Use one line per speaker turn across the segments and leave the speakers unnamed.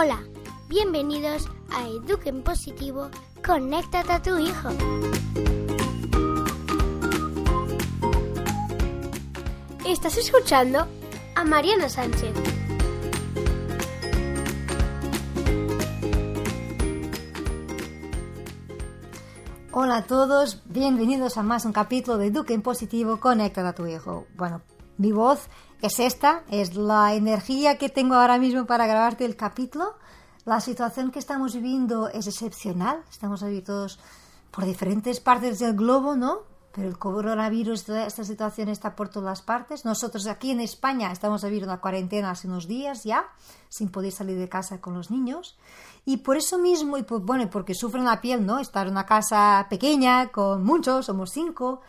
Hola, bienvenidos a Eduquen Positivo, conéctate a tu hijo. Estás escuchando a Mariana Sánchez.
Hola a todos, bienvenidos a más un capítulo de Eduquen Positivo, conéctate a tu hijo. Bueno, mi voz es esta, es la energía que tengo ahora mismo para grabarte el capítulo. La situación que estamos viviendo es excepcional, estamos todos por diferentes partes del globo, ¿no? Pero el coronavirus, esta situación está por todas las partes. Nosotros aquí en España estamos viviendo una cuarentena hace unos días ya, sin poder salir de casa con los niños. Y por eso mismo, y pues, bueno, porque sufren la piel, ¿no? Estar en una casa pequeña con muchos, somos cinco,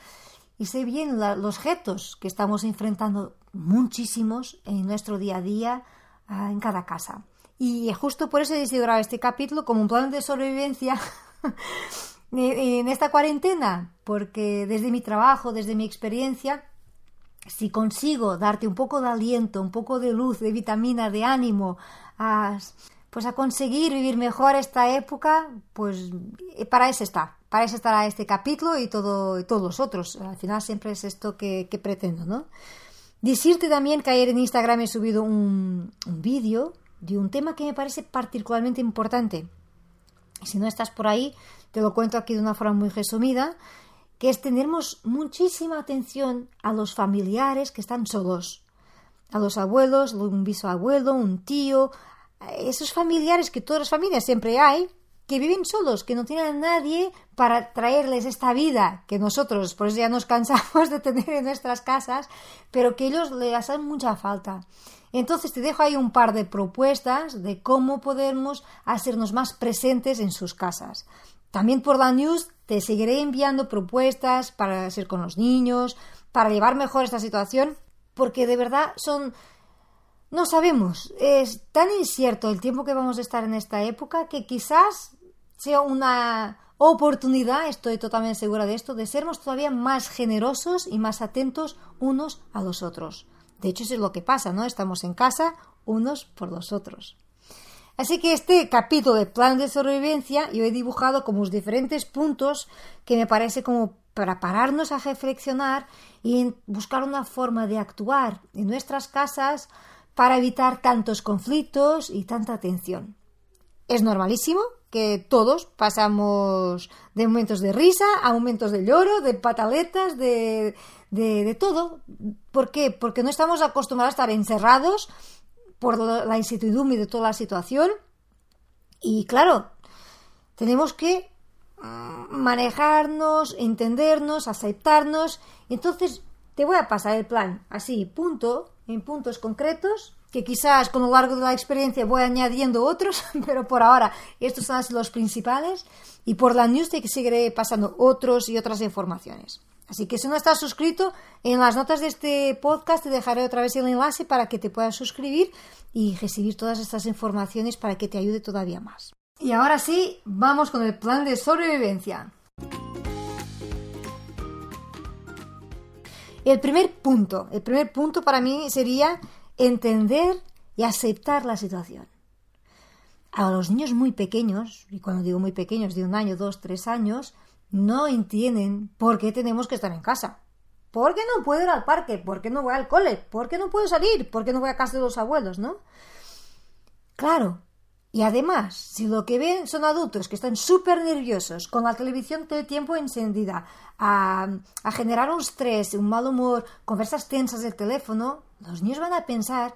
y sé bien los retos que estamos enfrentando muchísimos en nuestro día a día ah, en cada casa. Y justo por eso he decidido grabar este capítulo como un plan de sobrevivencia en esta cuarentena, porque desde mi trabajo, desde mi experiencia, si consigo darte un poco de aliento, un poco de luz, de vitamina, de ánimo, pues a conseguir vivir mejor esta época, pues eh, para eso está, para eso estará este capítulo y, todo, todos los otros. Al final siempre es esto que, pretendo, ¿no? Decirte también que ayer en Instagram he subido un, un vídeo de un tema que me parece particularmente importante. Si no estás por ahí, te lo cuento aquí de una forma muy resumida, que es tenernos muchísima atención a los familiares que están solos, a los abuelos, un bisabuelo, un tío, esos familiares que todas las familias siempre hay, que viven solos, que no tienen a nadie para traerles esta vida que nosotros, por eso ya nos cansamos de tener en nuestras casas, pero que ellos les hacen mucha falta. Entonces te dejo ahí un par de propuestas de cómo podemos hacernos más presentes en sus casas. También por la news te seguiré enviando propuestas para hacer con los niños, para llevar mejor esta situación, porque de verdad son... No sabemos, es tan incierto el tiempo que vamos a estar en esta época que quizás sea una oportunidad, estoy totalmente segura de esto, de sermos todavía más generosos y más atentos unos a los otros. De hecho, eso es lo que pasa, ¿no? Estamos en casa unos por los otros. Así que este capítulo de plan de sobrevivencia yo he dibujado como los diferentes puntos que me parece como para pararnos a reflexionar y buscar una forma de actuar en nuestras casas para evitar tantos conflictos y tanta tensión. Es normalísimo que todos pasamos de momentos de risa a momentos de lloro, de pataletas, de, de, todo. ¿Por qué? Porque no estamos acostumbrados a estar encerrados por la incertidumbre de toda la situación. Y claro, tenemos que mm, manejarnos, entendernos, aceptarnos. Entonces, te voy a pasar el plan así, punto, en puntos concretos, que quizás con lo largo de la experiencia voy añadiendo otros, pero por ahora estos son los principales. Y por la news te seguiré pasando otros y otras informaciones. Así que si no estás suscrito, en las notas de este podcast te dejaré otra vez el enlace para que te puedas suscribir y recibir todas estas informaciones para que te ayude todavía más. Y ahora sí, vamos con el plan de sobrevivencia. El primer punto, el primer punto para mí sería entender y aceptar la situación. A los niños muy pequeños, y cuando digo muy pequeños, de un año, dos, tres años, no entienden por qué tenemos que estar en casa. ¿Por qué no puedo ir al parque? ¿Por qué no voy al cole? ¿Por qué no puedo salir? ¿Por qué no voy a casa de los abuelos? ¿No? Claro. Y además, si lo que ven son adultos que están súper nerviosos, con la televisión todo el tiempo encendida, a, generar un estrés, un mal humor, conversas tensas del teléfono, los niños van a pensar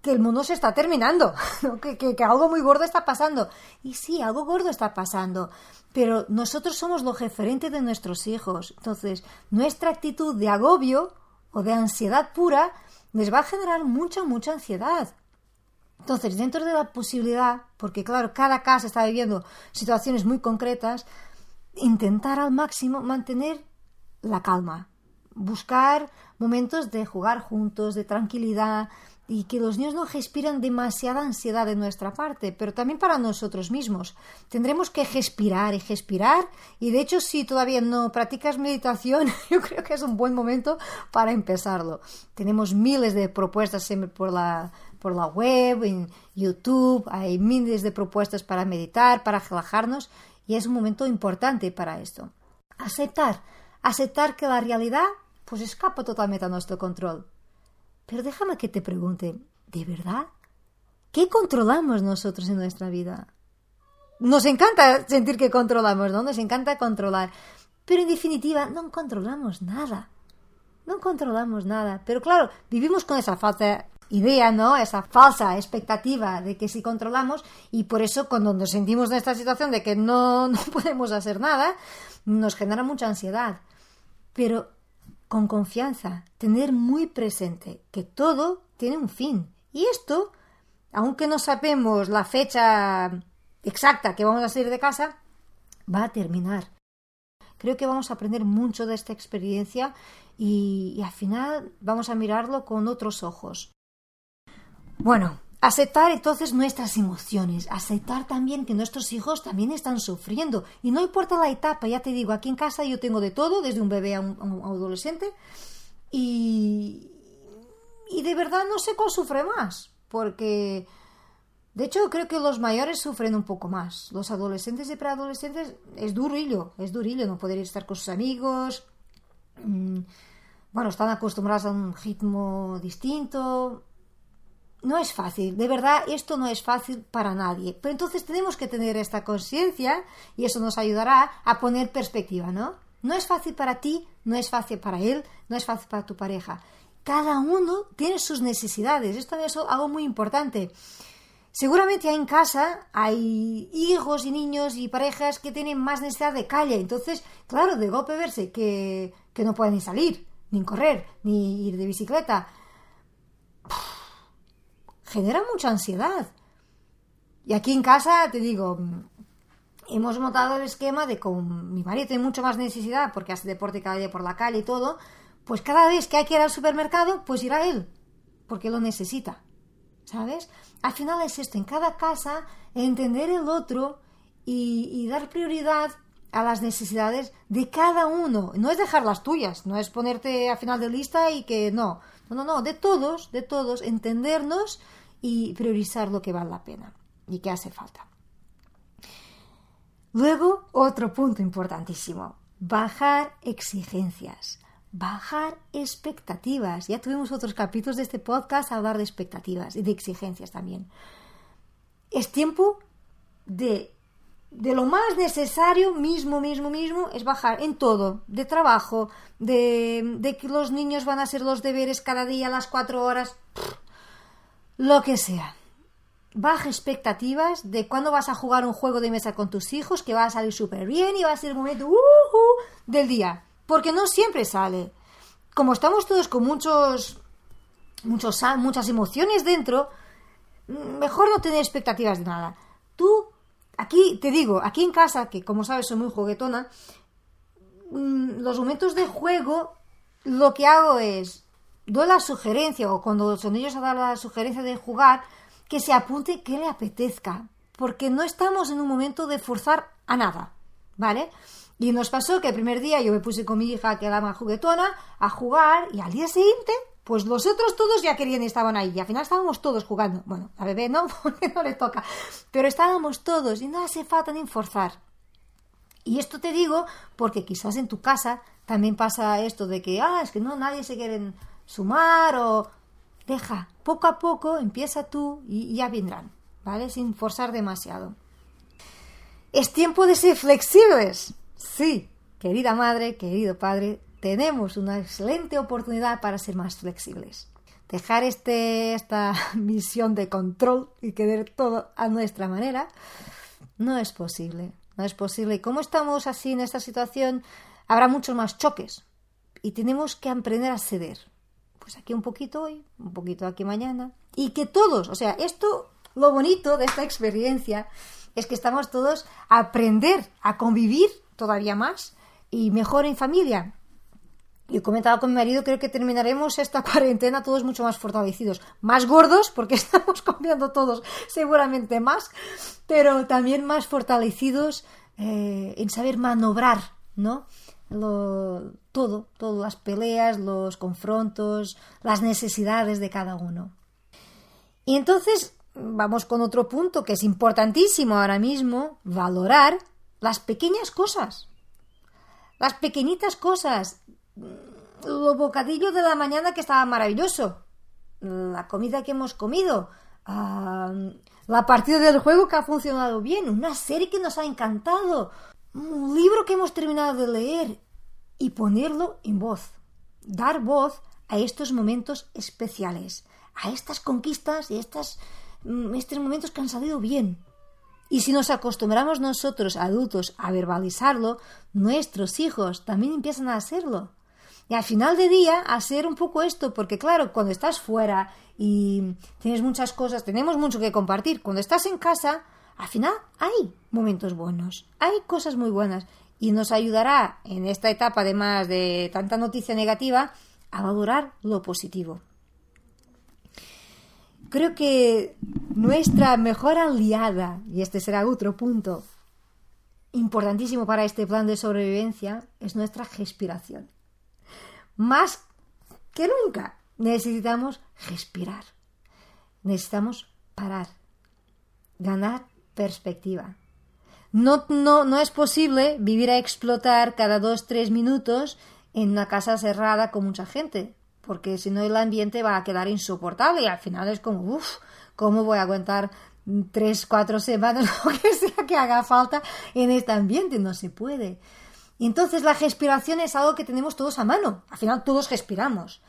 que el mundo se está terminando, que, que, algo muy gordo está pasando. Y sí, algo gordo está pasando, pero nosotros somos lo referente de nuestros hijos. Entonces, nuestra actitud de agobio o de ansiedad pura les va a generar mucha, mucha ansiedad. Entonces, dentro de la posibilidad, porque claro, cada casa está viviendo situaciones muy concretas, intentar al máximo mantener la calma, buscar momentos de jugar juntos, de tranquilidad, y que los niños no respiran demasiada ansiedad de nuestra parte, pero también para nosotros mismos. Tendremos que respirar y respirar y de hecho si todavía no practicas meditación, yo creo que es un buen momento para empezarlo. Tenemos miles de propuestas siempre por la por la web, en YouTube, hay miles de propuestas para meditar, para relajarnos y es un momento importante para esto. Aceptar, aceptar que la realidad pues escapa totalmente a nuestro control. Pero déjame que te pregunte, ¿de verdad? ¿Qué controlamos nosotros en nuestra vida? Nos encanta sentir que controlamos, ¿no? Nos encanta controlar. Pero en definitiva, no controlamos nada. No controlamos nada. Pero claro, vivimos con esa idea, ¿no? Esa falsa expectativa de que si controlamos y por eso cuando nos sentimos en esta situación de que no, no podemos hacer nada, nos genera mucha ansiedad. Pero con confianza, tener muy presente que todo tiene un fin. Y esto, aunque no sabemos la fecha exacta que vamos a salir de casa, va a terminar. Creo que vamos a aprender mucho de esta experiencia y, y al final vamos a mirarlo con otros ojos. Bueno, Aceptar entonces nuestras emociones, aceptar también que nuestros hijos también están sufriendo. Y no importa la etapa, ya te digo, aquí en casa yo tengo de todo, desde un bebé a un, adolescente. Y, y de verdad no sé cuál sufre más, porque de hecho creo que los mayores sufren un poco más, los adolescentes y preadolescentes es durillo, es durillo no poder estar con sus amigos, mm, bueno, están acostumbrados a un ritmo distinto, no es fácil, de verdad esto no es fácil para nadie. Pero entonces tenemos que tener esta conciencia y eso nos ayudará a poner perspectiva, ¿no? No es fácil para ti, no es fácil para él, no es fácil para tu pareja. Cada uno tiene sus necesidades. Esto es algo muy importante. Seguramente en casa hay hijos y niños y parejas que tienen más necesidad de calle. Entonces, claro, de golpe verse que, que no pueden ni salir, ni correr, ni ir de bicicleta genera mucha ansiedad. Y aquí en casa, te digo, hemos montado el esquema de con mi marido tiene mucho más necesidad porque hace deporte cada día por la calle y todo, pues cada vez que hay que ir al supermercado, pues irá él, porque lo necesita. ¿Sabes? Al final es esto, en cada casa, entender el otro y, y dar prioridad a las necesidades de cada uno. No es dejar las tuyas, no es ponerte a final de lista y que no. No, no, no, de todos, de todos, entendernos y priorizar lo que vale la pena y que hace falta. Luego, otro punto importantísimo, bajar exigencias, bajar expectativas. Ya tuvimos otros capítulos de este podcast a hablar de expectativas y de exigencias también. Es tiempo de, de lo más necesario, mismo, mismo, mismo, es bajar en todo, de trabajo, de, de que los niños van a hacer los deberes cada día a las cuatro horas lo que sea. Baja expectativas de cuándo vas a jugar un juego de mesa con tus hijos, que va a salir súper bien y va a ser el momento del día. Porque no siempre sale. Como estamos todos con muchos, muchos, muchas emociones dentro, mejor no tener expectativas de nada. Tú, aquí te digo, aquí en casa, que como sabes soy muy juguetona, mm, los momentos de juego, lo que hago es doy la sugerencia, o cuando son ellos a dar la sugerencia de jugar, que se apunte que le apetezca, porque no estamos en un momento de forzar a nada, ¿vale? Y nos pasó que el primer día yo me puse con mi hija, que era más juguetona, a jugar, y al día siguiente, pues los otros todos ya querían y estaban ahí, y al final estábamos todos jugando. Bueno, a bebé no, porque no le toca, pero estábamos todos, y no hace falta ni forzar. Y esto te digo porque quizás en tu casa también pasa esto de que, ah, es que no, nadie se quiere sumar o deja, poco a poco empieza tú y ya vendrán, ¿vale? Sin forzar demasiado. Es tiempo de ser flexibles. Sí, querida madre, querido padre, tenemos una excelente oportunidad para ser más flexibles. Dejar este, esta misión de control y querer todo a nuestra manera no es posible. No es posible. Y como estamos así en esta situación, habrá muchos más choques. Y tenemos que aprender a ceder pues aquí un poquito hoy, un poquito aquí mañana. Y que todos, o sea, esto, lo bonito de esta experiencia es que estamos todos a aprender a convivir todavía más y mejor en familia. Y he comentado con mi marido, creo que terminaremos esta cuarentena todos mucho más fortalecidos, más gordos, porque estamos comiendo todos seguramente más, pero también más fortalecidos eh, en saber manobrar, ¿no? Lo, todo, todas las peleas, los confrontos, las necesidades de cada uno. Y entonces vamos con otro punto que es importantísimo ahora mismo, valorar las pequeñas cosas. Las pequeñitas cosas. Lo bocadillo de la mañana que estaba maravilloso. La comida que hemos comido. Ah, la partida del juego que ha funcionado bien. Una serie que nos ha encantado. Un libro que hemos terminado de leer. Y ponerlo en voz. Dar voz a estos momentos especiales. A estas conquistas y estas Mm, estos momentos que han salido bien. Y si nos acostumbramos nosotros, adultos, a verbalizarlo, nuestros hijos también empiezan a hacerlo. Y al final de día, hacer un poco esto, porque claro, cuando estás fuera y tienes muchas cosas, tenemos mucho que compartir. Cuando estás en casa, al final hay momentos buenos, hay cosas muy buenas. Y nos ayudará en esta etapa, además de tanta noticia negativa, a valorar lo positivo. Creo que nuestra mejor aliada, y este será otro punto importantísimo para este plan de sobrevivencia, es nuestra respiración. Más que nunca necesitamos respirar. Necesitamos parar, ganar perspectiva. No, no, no es posible vivir a explotar cada dos, tres minutos en una casa cerrada con mucha gente porque si no el ambiente va a quedar insoportable y al final es como, uff, ¿cómo voy a aguantar tres, cuatro semanas, lo que sea que haga falta en este ambiente? No se puede. Y entonces la respiración es algo que tenemos todos a mano. Al final todos respiramos.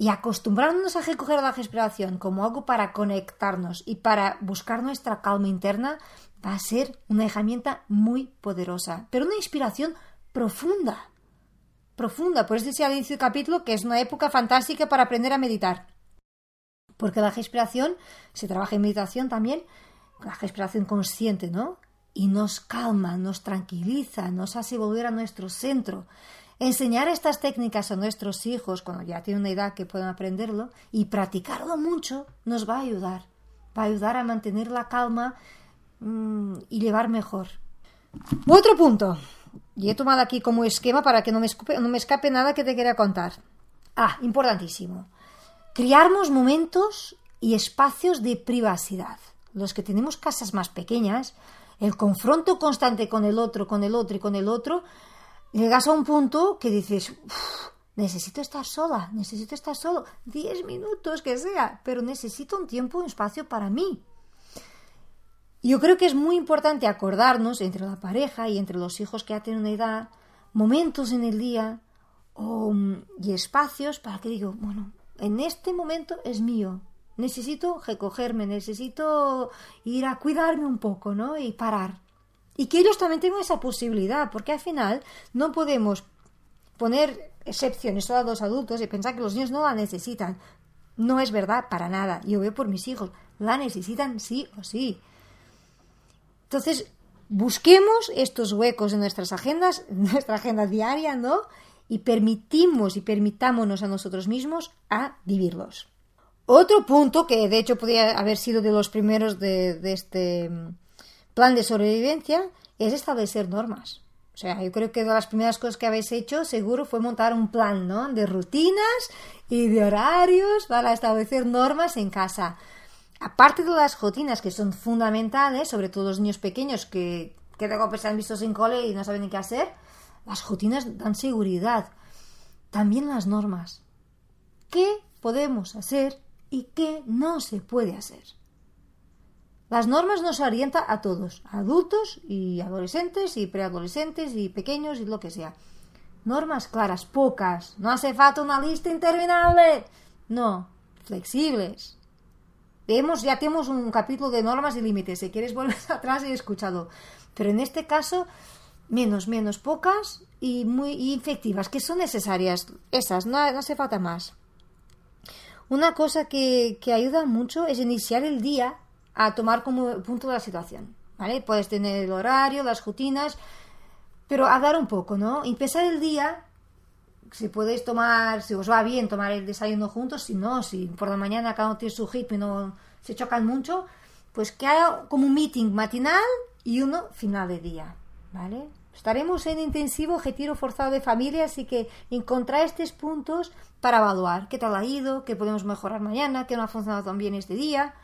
Y acostumbrarnos a recoger la respiración como algo para conectarnos y para buscar nuestra calma interna va a ser una herramienta muy poderosa, pero una inspiración profunda profunda. Por eso decía al inicio del capítulo que es una época fantástica para aprender a meditar. Porque la respiración, se trabaja en meditación también, la respiración consciente, ¿no? Y nos calma, nos tranquiliza, nos hace volver a nuestro centro. Enseñar estas técnicas a nuestros hijos cuando ya tienen una edad que puedan aprenderlo y practicarlo mucho nos va a ayudar. Va a ayudar a mantener la calma mm, y llevar mejor. Otro punto, y he tomado aquí como esquema para que no me, escape nada que te quiera contar. Ah, importantísimo. Criarnos momentos y espacios de privacidad. Los que tenemos casas más pequeñas, el confronto constante con el otro, con el otro y con el otro, llegas a un punto que dices, necesito estar sola, necesito estar solo, diez minutos que sea, pero necesito un tiempo, un espacio para mí. Yo creo que es muy importante acordarnos entre la pareja y entre los hijos que ya tienen una edad, momentos en el día y espacios para que digo, bueno, en este momento es mío, necesito recogerme, necesito ir a cuidarme un poco, ¿no? Y parar. Y que ellos también tengan esa posibilidad, porque al final no podemos poner excepciones solo a los adultos y pensar que los niños no la necesitan. No es verdad para nada. Yo veo por mis hijos, la necesitan sí o sí. Entonces, busquemos estos huecos en nuestras agendas, en nuestra agenda diaria, ¿no? Y permitimos y permitámonos a nosotros mismos a vivirlos. Otro punto que de hecho podría haber sido de los primeros de, este plan de sobrevivencia es establecer normas. O sea, yo creo que de las primeras cosas que habéis hecho seguro fue montar un plan, ¿no? De rutinas y de horarios para establecer normas en casa aparte de las rutinas que son fundamentales, sobre todo los niños pequeños que, que de golpe se han visto sin cole y no saben ni qué hacer, las rutinas dan seguridad. También las normas. ¿Qué podemos hacer y qué no se puede hacer? Las normas nos orientan a todos, adultos y adolescentes y preadolescentes y pequeños y lo que sea. Normas claras, pocas. No hace falta una lista interminable. No, flexibles, ya tenemos un capítulo de normas y límites. Si quieres volver atrás, he escuchado. Pero en este caso, menos, menos, pocas y muy efectivas, que son necesarias. Esas, no, hace falta más. Una cosa que, que, ayuda mucho es iniciar el día a tomar como punto de la situación. ¿Vale? Puedes tener el horario, las rutinas, pero a dar un poco, ¿no? Empezar el día si podéis tomar, si os va bien tomar el desayuno juntos, si no, si por la mañana cada uno tiene su hit y no se chocan mucho, pues que haya como un meeting matinal y uno final de día, ¿vale? Estaremos en intensivo retiro forzado de familia, así que encontrar estos puntos para evaluar qué tal ha ido, qué podemos mejorar mañana, qué no ha funcionado tan bien este día.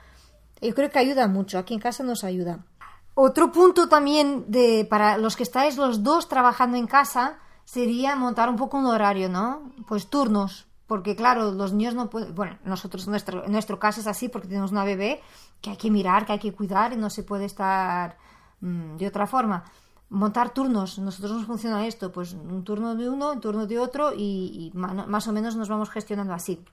Yo creo que ayuda mucho, aquí en casa nos ayuda. Otro punto también de para los que estáis los dos trabajando en casa sería montar un poco un horario, ¿no? Pues turnos, porque claro, los niños no pueden, bueno, nosotros nuestro, en nuestro caso es así porque tenemos una bebé que hay que mirar, que hay que cuidar y no se puede estar mm, de otra forma. Montar turnos, nosotros nos funciona esto, pues un turno de uno, un turno de otro y, y más o menos nos vamos gestionando así.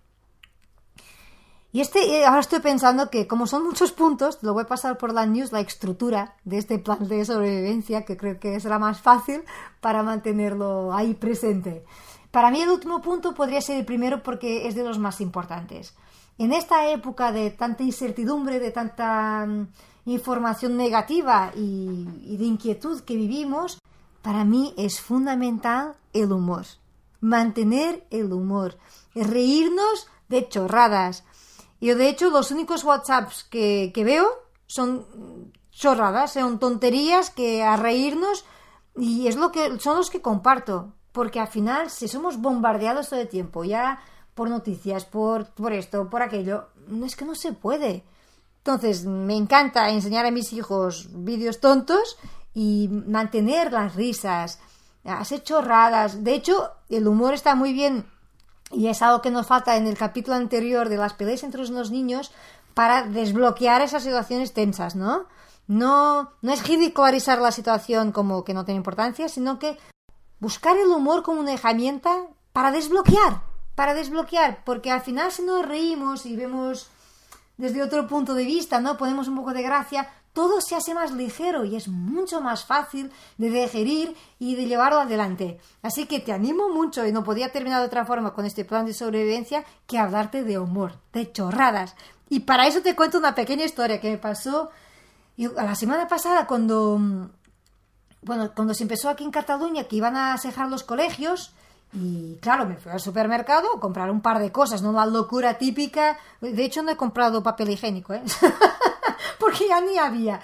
Y este, eh, ahora estoy pensando que como son muchos puntos, lo voy a pasar por la news, la estructura de este plan de sobrevivencia, que creo que será más fácil para mantenerlo ahí presente. Para mí el último punto podría ser el primero porque es de los más importantes. En esta época de tanta incertidumbre, de tanta mm, información negativa y, y de inquietud que vivimos, para mí es fundamental el humor. Mantener el humor. Reírnos de chorradas yo, de hecho, los únicos WhatsApps que, veo son chorradas, son tonterías que a reírnos y es lo que son los que comparto. Porque al final, si somos bombardeados todo el tiempo, ya por noticias, por, por esto, por aquello, es que no se puede. Entonces, me encanta enseñar a mis hijos vídeos tontos y mantener las risas, hacer chorradas. De hecho, el humor está muy bien y es algo que nos falta en el capítulo anterior de las peleas entre los niños para desbloquear esas situaciones tensas, ¿no? No, no es ridicularizar la situación como que no tiene importancia, sino que buscar el humor como una herramienta para desbloquear, para desbloquear, porque al final si nos reímos y vemos desde otro punto de vista, ¿no? Ponemos un poco de gracia, todo se hace más ligero y es mucho más fácil de digerir y de llevarlo adelante. Así que te animo mucho y no podía terminar de otra forma con este plan de sobrevivencia que hablarte de humor, de chorradas. Y para eso te cuento una pequeña historia que me pasó la semana pasada cuando, bueno, cuando se empezó aquí en Cataluña que iban a cejar los colegios. Y claro, me fui al supermercado a comprar un par de cosas, no la locura típica. De hecho, no he comprado papel higiénico, ¿eh? porque ya ni había.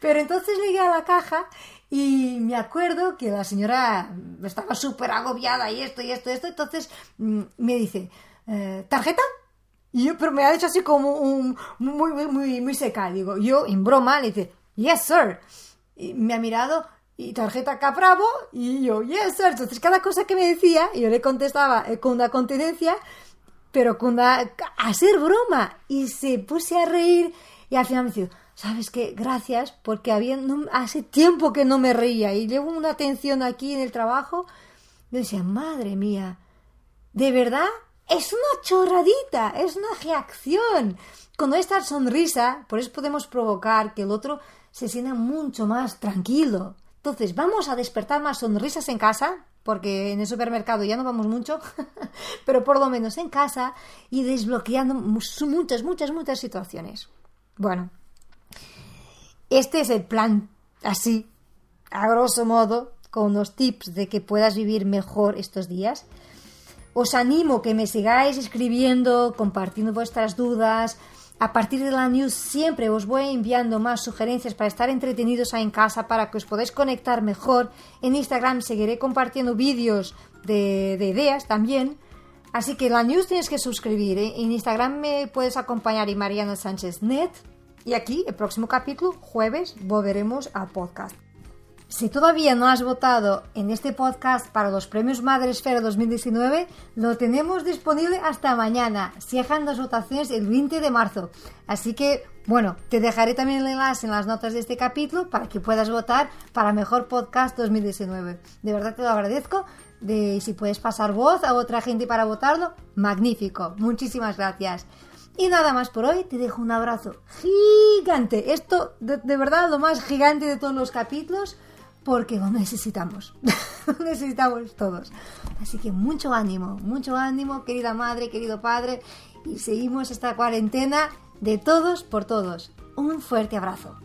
Pero entonces llegué a la caja y me acuerdo que la señora estaba súper agobiada y esto y esto y esto. Entonces mm, me dice, eh, ¿tarjeta? Y yo, pero me ha dicho así como un, muy, muy, muy, muy seca. Digo, yo en broma le dice, yes, sir. Y me ha mirado, y tarjeta Capravo, y yo, yes, sir. Entonces cada cosa que me decía, yo le contestaba eh, con una continencia, pero con una, a hacer broma. Y se puse a reír y al final me dice, ¿sabes qué? Gracias, porque había, hace tiempo que no me reía y llevo una tensión aquí en el trabajo. Yo decía, madre mía, ¿de verdad? Es una chorradita, es una reacción. Con esta sonrisa, por eso podemos provocar que el otro se sienta mucho más tranquilo. Entonces, vamos a despertar más sonrisas en casa, porque en el supermercado ya no vamos mucho, pero por lo menos en casa y desbloqueando muchas, muchas, muchas situaciones. Bueno, este es el plan así, a grosso modo, con unos tips de que puedas vivir mejor estos días. Os animo que me sigáis escribiendo, compartiendo vuestras dudas. A partir de la news siempre os voy enviando más sugerencias para estar entretenidos ahí en casa, para que os podáis conectar mejor. En Instagram seguiré compartiendo vídeos de, de ideas también. Así que la news tienes que suscribir. ¿eh? En Instagram me puedes acompañar y Mariano Sánchez Net. Y aquí, el próximo capítulo, jueves, volveremos al podcast. Si todavía no has votado en este podcast para los premios Madre Esfera 2019, lo tenemos disponible hasta mañana. Cierran las votaciones el 20 de marzo. Así que, bueno, te dejaré también el enlace en las notas de este capítulo para que puedas votar para Mejor Podcast 2019. De verdad te lo agradezco. De si puedes pasar voz a otra gente para votarlo, magnífico. Muchísimas gracias. Y nada más por hoy, te dejo un abrazo gigante. Esto, de, verdad, lo más gigante de todos los capítulos, porque lo necesitamos. lo necesitamos todos. Así que mucho ánimo, mucho ánimo, querida madre, querido padre. Y seguimos esta cuarentena de todos por todos. Un fuerte abrazo.